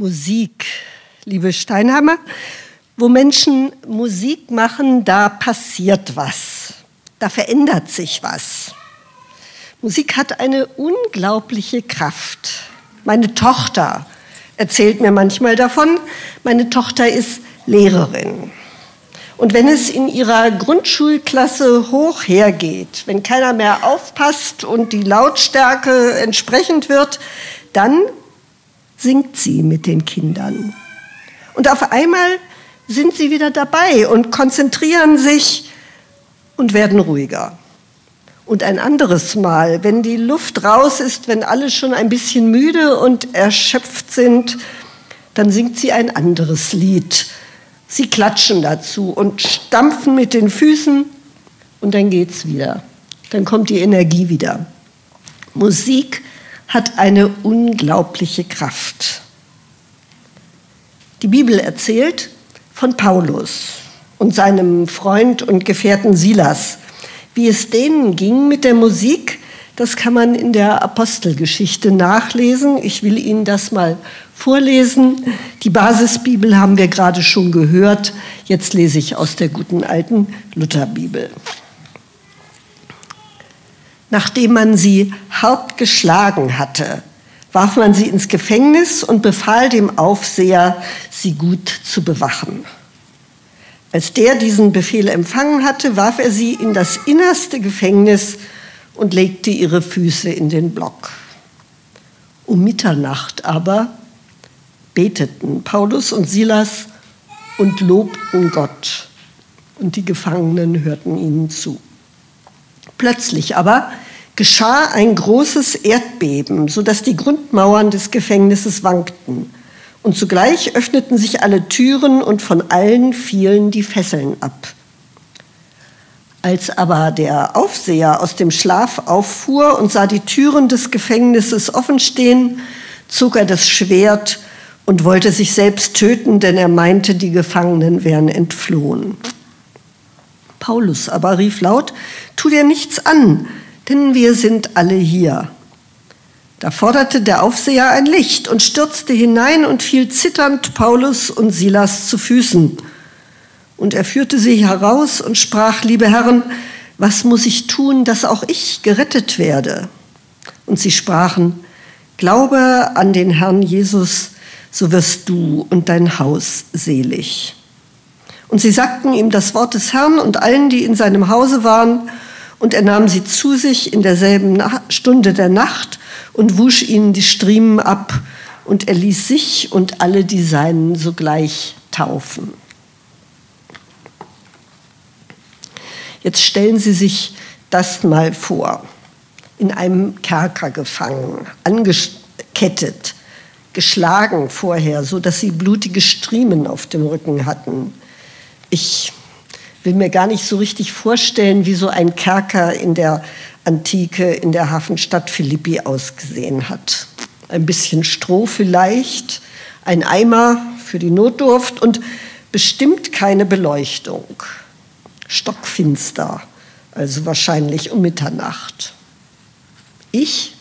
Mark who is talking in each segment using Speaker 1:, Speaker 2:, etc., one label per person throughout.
Speaker 1: Musik, liebe Steinhammer. Wo Menschen Musik machen, da passiert was. Da verändert sich was. Musik hat eine unglaubliche Kraft. Meine Tochter erzählt mir manchmal davon. Meine Tochter ist Lehrerin. Und wenn es in ihrer Grundschulklasse hoch hergeht, wenn keiner mehr aufpasst und die Lautstärke entsprechend wird, dann singt sie mit den Kindern. Und auf einmal sind sie wieder dabei und konzentrieren sich und werden ruhiger. Und ein anderes Mal, wenn die Luft raus ist, wenn alle schon ein bisschen müde und erschöpft sind, dann singt sie ein anderes Lied. Sie klatschen dazu und stampfen mit den Füßen und dann geht's wieder. Dann kommt die Energie wieder. Musik hat eine unglaubliche Kraft. Die Bibel erzählt von Paulus und seinem Freund und Gefährten Silas. Wie es denen ging mit der Musik, das kann man in der Apostelgeschichte nachlesen. Ich will Ihnen das mal vorlesen. Die Basisbibel haben wir gerade schon gehört. Jetzt lese ich aus der guten alten Lutherbibel. Nachdem man sie hart geschlagen hatte, warf man sie ins Gefängnis und befahl dem Aufseher, sie gut zu bewachen. Als der diesen Befehl empfangen hatte, warf er sie in das innerste Gefängnis und legte ihre Füße in den Block. Um Mitternacht aber beteten Paulus und Silas und lobten Gott, und die Gefangenen hörten ihnen zu. Plötzlich aber geschah ein großes Erdbeben, sodass die Grundmauern des Gefängnisses wankten. Und zugleich öffneten sich alle Türen und von allen fielen die Fesseln ab. Als aber der Aufseher aus dem Schlaf auffuhr und sah die Türen des Gefängnisses offen stehen, zog er das Schwert und wollte sich selbst töten, denn er meinte, die Gefangenen wären entflohen. Paulus aber rief laut, tu dir nichts an, denn wir sind alle hier. Da forderte der Aufseher ein Licht und stürzte hinein und fiel zitternd Paulus und Silas zu Füßen. Und er führte sie heraus und sprach, liebe Herren, was muss ich tun, dass auch ich gerettet werde? Und sie sprachen, Glaube an den Herrn Jesus, so wirst du und dein Haus selig. Und sie sagten ihm das Wort des Herrn und allen, die in seinem Hause waren, und er nahm sie zu sich in derselben Stunde der Nacht und wusch ihnen die Striemen ab, und er ließ sich und alle die Seinen sogleich taufen. Jetzt stellen Sie sich das mal vor. In einem Kerker gefangen, angekettet, geschlagen vorher, so dass sie blutige Striemen auf dem Rücken hatten ich will mir gar nicht so richtig vorstellen, wie so ein Kerker in der Antike in der Hafenstadt Philippi ausgesehen hat. Ein bisschen Stroh vielleicht, ein Eimer für die Notdurft und bestimmt keine Beleuchtung. Stockfinster, also wahrscheinlich um Mitternacht. Ich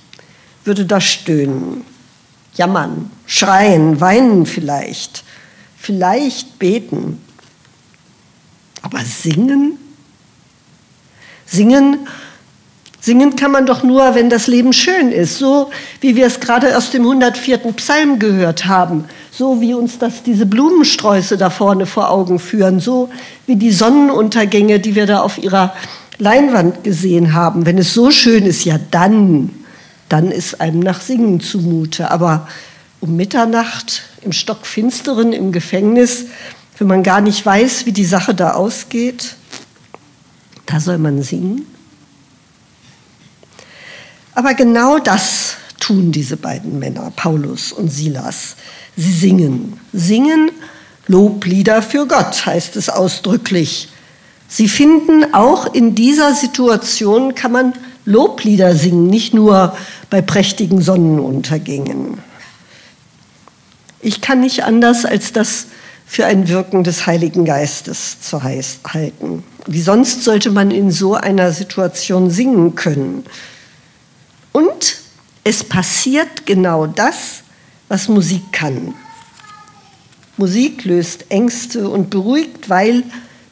Speaker 1: würde da stöhnen, jammern, schreien, weinen vielleicht, vielleicht beten. Aber singen? Singen? Singen kann man doch nur, wenn das Leben schön ist, so wie wir es gerade aus dem 104. Psalm gehört haben, so wie uns das diese Blumensträuße da vorne vor Augen führen, so wie die Sonnenuntergänge, die wir da auf ihrer Leinwand gesehen haben. Wenn es so schön ist, ja dann, dann ist einem nach Singen zumute. Aber um Mitternacht im Stockfinsteren im Gefängnis, wenn man gar nicht weiß, wie die Sache da ausgeht, da soll man singen. Aber genau das tun diese beiden Männer, Paulus und Silas. Sie singen, singen Loblieder für Gott, heißt es ausdrücklich. Sie finden, auch in dieser Situation kann man Loblieder singen, nicht nur bei prächtigen Sonnenuntergängen. Ich kann nicht anders, als das für ein Wirken des Heiligen Geistes zu halten. Wie sonst sollte man in so einer Situation singen können? Und es passiert genau das, was Musik kann. Musik löst Ängste und beruhigt, weil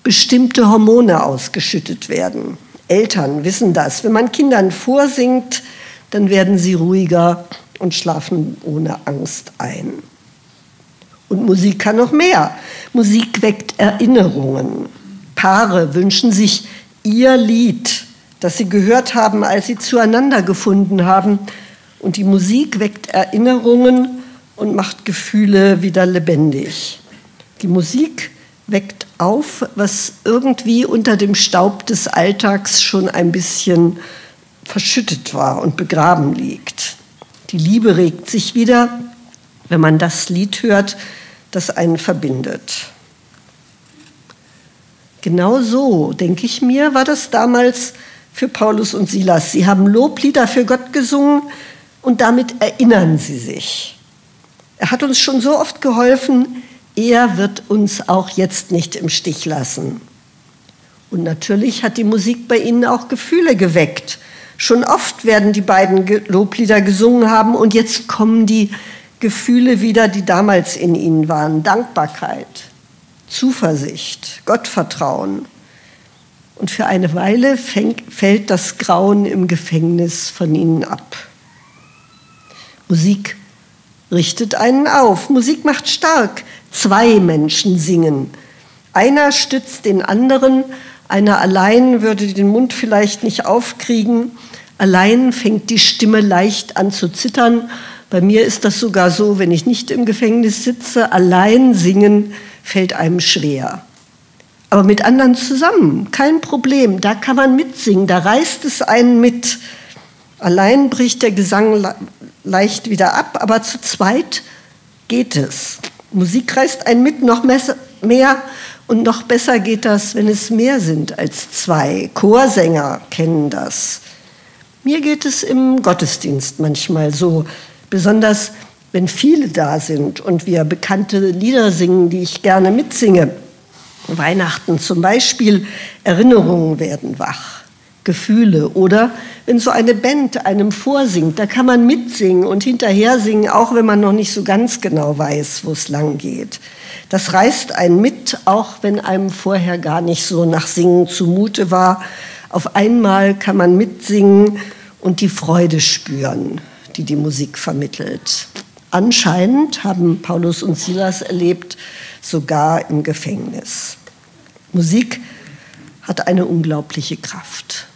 Speaker 1: bestimmte Hormone ausgeschüttet werden. Eltern wissen das. Wenn man Kindern vorsingt, dann werden sie ruhiger und schlafen ohne Angst ein. Und Musik kann noch mehr. Musik weckt Erinnerungen. Paare wünschen sich ihr Lied, das sie gehört haben, als sie zueinander gefunden haben. Und die Musik weckt Erinnerungen und macht Gefühle wieder lebendig. Die Musik weckt auf, was irgendwie unter dem Staub des Alltags schon ein bisschen verschüttet war und begraben liegt. Die Liebe regt sich wieder, wenn man das Lied hört, das einen verbindet. Genau so, denke ich mir, war das damals für Paulus und Silas. Sie haben Loblieder für Gott gesungen und damit erinnern sie sich. Er hat uns schon so oft geholfen, er wird uns auch jetzt nicht im Stich lassen. Und natürlich hat die Musik bei ihnen auch Gefühle geweckt. Schon oft werden die beiden Loblieder gesungen haben und jetzt kommen die Gefühle wieder, die damals in ihnen waren. Dankbarkeit, Zuversicht, Gottvertrauen. Und für eine Weile fällt das Grauen im Gefängnis von ihnen ab. Musik richtet einen auf. Musik macht stark. Zwei Menschen singen. Einer stützt den anderen, einer allein würde den Mund vielleicht nicht aufkriegen. Allein fängt die Stimme leicht an zu zittern. Bei mir ist das sogar so, wenn ich nicht im Gefängnis sitze, allein singen fällt einem schwer. Aber mit anderen zusammen, kein Problem, da kann man mitsingen, da reißt es einen mit. Allein bricht der Gesang leicht wieder ab, aber zu zweit geht es. Musik reißt einen mit, noch mehr und noch besser geht das, wenn es mehr sind als zwei. Chorsänger kennen das. Mir geht es im Gottesdienst manchmal so, besonders wenn viele da sind und wir bekannte Lieder singen, die ich gerne mitsinge. Weihnachten zum Beispiel, Erinnerungen werden wach, Gefühle. Oder wenn so eine Band einem vorsingt, da kann man mitsingen und hinterher singen, auch wenn man noch nicht so ganz genau weiß, wo es lang geht. Das reißt einen mit, auch wenn einem vorher gar nicht so nach Singen zumute war. Auf einmal kann man mitsingen und die Freude spüren, die die Musik vermittelt. Anscheinend haben Paulus und Silas erlebt, sogar im Gefängnis. Musik hat eine unglaubliche Kraft.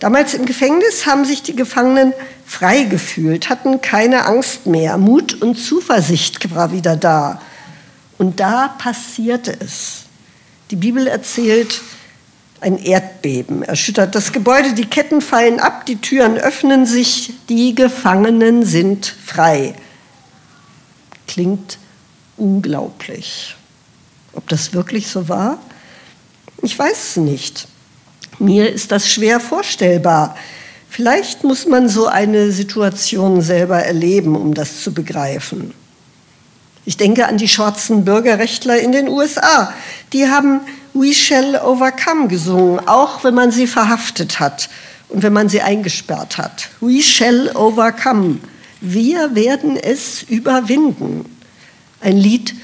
Speaker 1: Damals im Gefängnis haben sich die Gefangenen frei gefühlt, hatten keine Angst mehr. Mut und Zuversicht war wieder da. Und da passierte es. Die Bibel erzählt, ein Erdbeben erschüttert das Gebäude, die Ketten fallen ab, die Türen öffnen sich, die Gefangenen sind frei. Klingt unglaublich. Ob das wirklich so war? Ich weiß es nicht. Mir ist das schwer vorstellbar. Vielleicht muss man so eine Situation selber erleben, um das zu begreifen. Ich denke an die schwarzen Bürgerrechtler in den USA. Die haben We Shall Overcome gesungen, auch wenn man sie verhaftet hat und wenn man sie eingesperrt hat. We Shall Overcome. Wir werden es überwinden. Ein Lied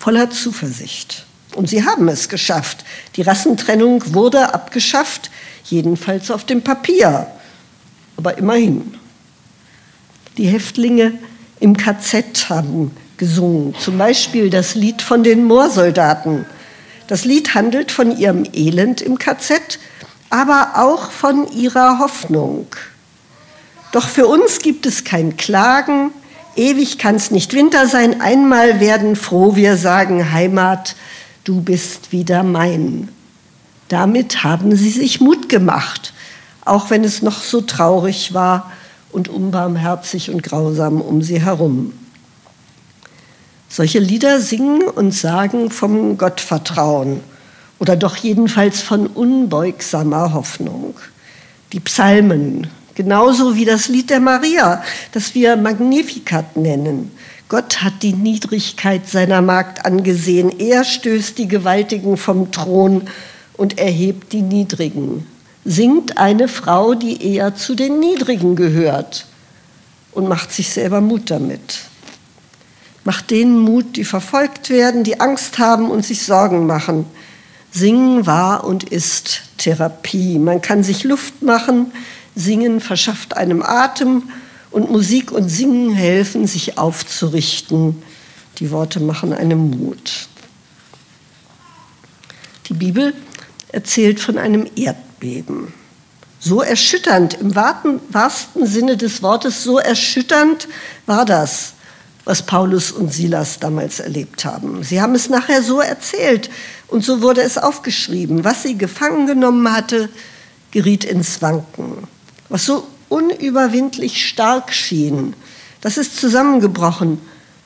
Speaker 1: voller Zuversicht. Und sie haben es geschafft. Die Rassentrennung wurde abgeschafft, jedenfalls auf dem Papier. Aber immerhin. Die Häftlinge im KZ haben gesungen, zum Beispiel das Lied von den Moorsoldaten. Das Lied handelt von ihrem Elend im KZ, aber auch von ihrer Hoffnung. Doch für uns gibt es kein Klagen, ewig kann es nicht Winter sein, einmal werden froh wir sagen Heimat, du bist wieder mein. Damit haben sie sich Mut gemacht, auch wenn es noch so traurig war und unbarmherzig und grausam um sie herum. Solche Lieder singen und sagen vom Gottvertrauen oder doch jedenfalls von unbeugsamer Hoffnung. Die Psalmen, genauso wie das Lied der Maria, das wir Magnificat nennen, Gott hat die Niedrigkeit seiner Magd angesehen. Er stößt die Gewaltigen vom Thron und erhebt die Niedrigen. Singt eine Frau, die eher zu den Niedrigen gehört und macht sich selber Mut damit. Macht denen Mut, die verfolgt werden, die Angst haben und sich Sorgen machen. Singen war und ist Therapie. Man kann sich Luft machen, Singen verschafft einem Atem und Musik und Singen helfen, sich aufzurichten. Die Worte machen einem Mut. Die Bibel erzählt von einem Erdbeben. So erschütternd, im wahrsten Sinne des Wortes, so erschütternd war das, was Paulus und Silas damals erlebt haben. Sie haben es nachher so erzählt und so wurde es aufgeschrieben. Was sie gefangen genommen hatte, geriet ins Wanken. Was so unüberwindlich stark schien, das ist zusammengebrochen.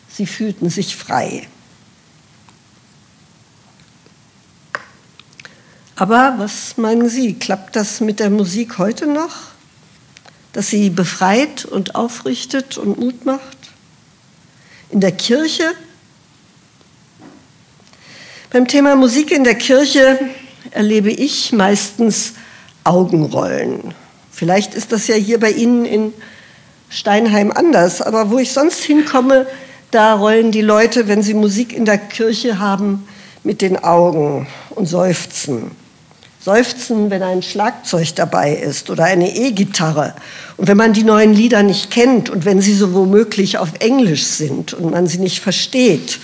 Speaker 1: Sie fühlten sich frei. Aber was meinen Sie, klappt das mit der Musik heute noch? Dass sie befreit und aufrichtet und Mut macht? In der Kirche? Beim Thema Musik in der Kirche erlebe ich meistens Augenrollen. Vielleicht ist das ja hier bei Ihnen in Steinheim anders, aber wo ich sonst hinkomme, da rollen die Leute, wenn sie Musik in der Kirche haben, mit den Augen und seufzen seufzen, wenn ein Schlagzeug dabei ist oder eine E-Gitarre. Und wenn man die neuen Lieder nicht kennt und wenn sie so womöglich auf Englisch sind und man sie nicht versteht.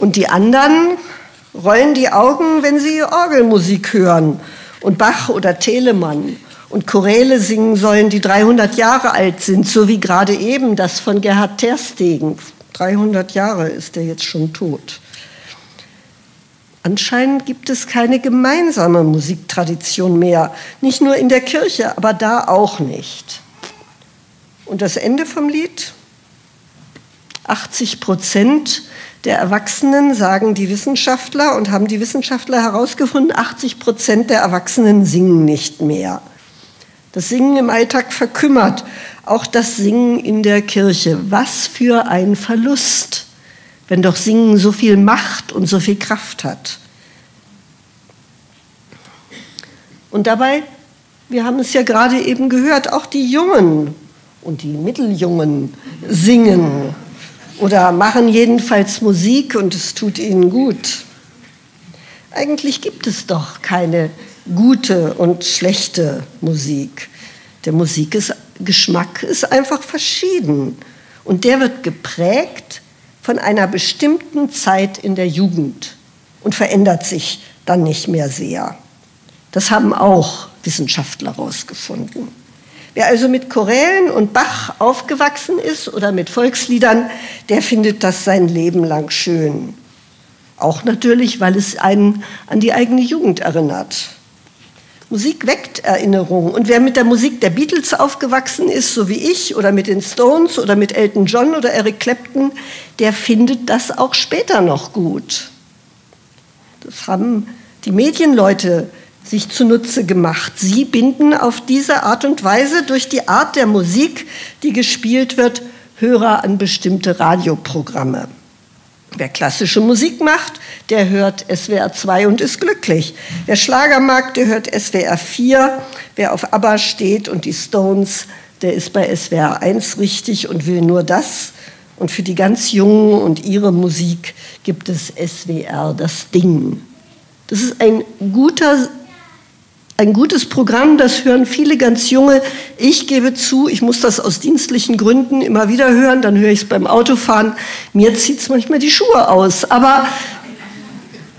Speaker 1: Und die anderen rollen die Augen, wenn sie Orgelmusik hören und Bach oder Telemann und Choräle singen sollen, die 300 Jahre alt sind, so wie gerade eben das von Gerhard Terstegen. 300 Jahre ist er jetzt schon tot. Anscheinend gibt es keine gemeinsame Musiktradition mehr, nicht nur in der Kirche, aber da auch nicht. Und das Ende vom Lied? 80 Prozent der Erwachsenen, sagen die Wissenschaftler und haben die Wissenschaftler herausgefunden, 80 Prozent der Erwachsenen singen nicht mehr. Das Singen im Alltag verkümmert, auch das Singen in der Kirche. Was für ein Verlust wenn doch Singen so viel Macht und so viel Kraft hat. Und dabei, wir haben es ja gerade eben gehört, auch die Jungen und die Mitteljungen singen oder machen jedenfalls Musik und es tut ihnen gut. Eigentlich gibt es doch keine gute und schlechte Musik. Der Musikgeschmack ist einfach verschieden und der wird geprägt von einer bestimmten Zeit in der Jugend und verändert sich dann nicht mehr sehr. Das haben auch Wissenschaftler herausgefunden. Wer also mit Chorälen und Bach aufgewachsen ist oder mit Volksliedern, der findet das sein Leben lang schön. Auch natürlich, weil es einen an die eigene Jugend erinnert. Musik weckt Erinnerungen. Und wer mit der Musik der Beatles aufgewachsen ist, so wie ich, oder mit den Stones oder mit Elton John oder Eric Clapton, der findet das auch später noch gut. Das haben die Medienleute sich zunutze gemacht. Sie binden auf diese Art und Weise durch die Art der Musik, die gespielt wird, Hörer an bestimmte Radioprogramme. Wer klassische Musik macht, der hört SWR 2 und ist glücklich. Wer Schlager mag, der hört SWR 4. Wer auf ABBA steht und die Stones, der ist bei SWR 1 richtig und will nur das. Und für die ganz Jungen und ihre Musik gibt es SWR, das Ding. Das ist ein guter ein gutes Programm, das hören viele ganz junge. Ich gebe zu, ich muss das aus dienstlichen Gründen immer wieder hören, dann höre ich es beim Autofahren. Mir zieht es manchmal die Schuhe aus. Aber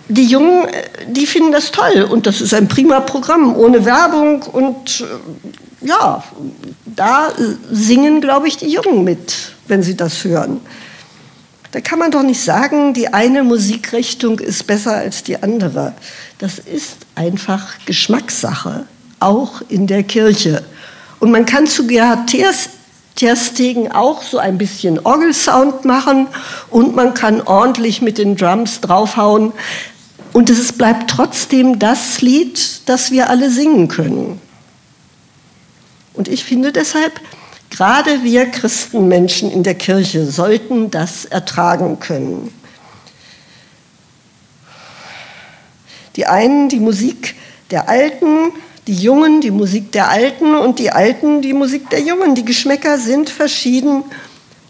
Speaker 1: die Jungen, die finden das toll und das ist ein prima Programm, ohne Werbung und äh, ja, da singen, glaube ich, die Jungen mit, wenn sie das hören. Da kann man doch nicht sagen, die eine Musikrichtung ist besser als die andere. Das ist einfach Geschmackssache, auch in der Kirche. Und man kann zu Gerhard Terstegen auch so ein bisschen Orgelsound machen und man kann ordentlich mit den Drums draufhauen. Und es bleibt trotzdem das Lied, das wir alle singen können. Und ich finde deshalb, Gerade wir Christenmenschen in der Kirche sollten das ertragen können. Die einen die Musik der Alten, die Jungen die Musik der Alten und die Alten die Musik der Jungen. Die Geschmäcker sind verschieden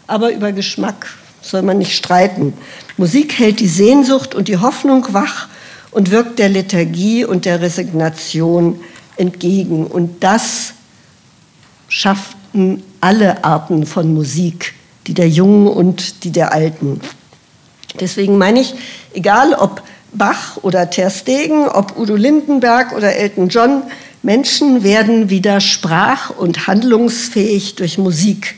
Speaker 1: aber über Geschmack soll man nicht streiten. Musik hält die Sehnsucht und die Hoffnung wach und wirkt der Lethargie und der Resignation entgegen. Und das schafften alle Arten von Musik, die der Jungen und die der Alten. Deswegen meine ich, egal ob Bach oder Ter Stegen, ob Udo Lindenberg oder Elton John, Menschen werden wieder sprach- und handlungsfähig durch Musik.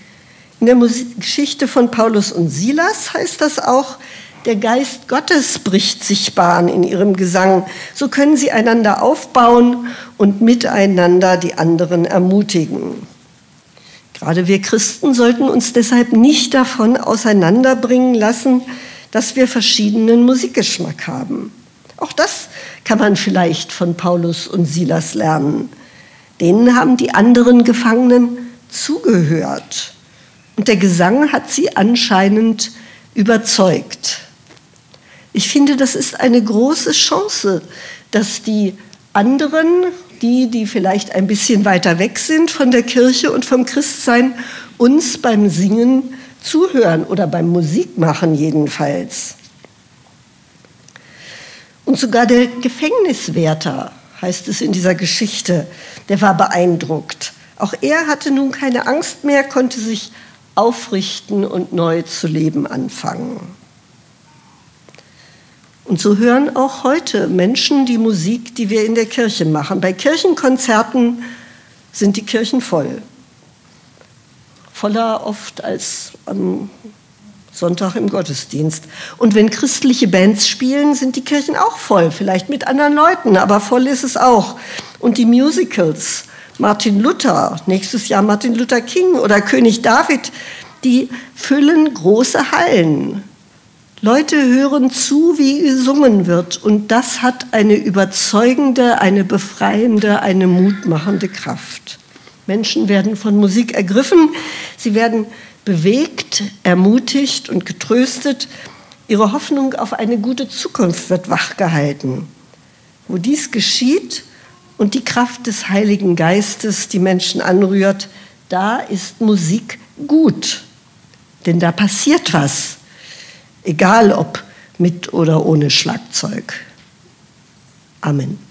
Speaker 1: In der Musik Geschichte von Paulus und Silas heißt das auch, der Geist Gottes bricht sich Bahn in ihrem Gesang. So können sie einander aufbauen und miteinander die anderen ermutigen. Gerade wir Christen sollten uns deshalb nicht davon auseinanderbringen lassen, dass wir verschiedenen Musikgeschmack haben. Auch das kann man vielleicht von Paulus und Silas lernen. Denen haben die anderen Gefangenen zugehört. Und der Gesang hat sie anscheinend überzeugt. Ich finde, das ist eine große Chance, dass die anderen, die, die vielleicht ein bisschen weiter weg sind von der Kirche und vom Christsein, uns beim Singen zuhören oder beim Musikmachen jedenfalls. Und sogar der Gefängniswärter, heißt es in dieser Geschichte, der war beeindruckt. Auch er hatte nun keine Angst mehr, konnte sich aufrichten und neu zu leben anfangen. Und so hören auch heute Menschen die Musik, die wir in der Kirche machen. Bei Kirchenkonzerten sind die Kirchen voll voller oft als am Sonntag im Gottesdienst. Und wenn christliche Bands spielen, sind die Kirchen auch voll, vielleicht mit anderen Leuten, aber voll ist es auch. Und die Musicals, Martin Luther, nächstes Jahr Martin Luther King oder König David, die füllen große Hallen. Leute hören zu, wie gesungen wird. Und das hat eine überzeugende, eine befreiende, eine mutmachende Kraft. Menschen werden von Musik ergriffen, sie werden bewegt, ermutigt und getröstet. Ihre Hoffnung auf eine gute Zukunft wird wachgehalten. Wo dies geschieht und die Kraft des Heiligen Geistes die Menschen anrührt, da ist Musik gut. Denn da passiert was, egal ob mit oder ohne Schlagzeug. Amen.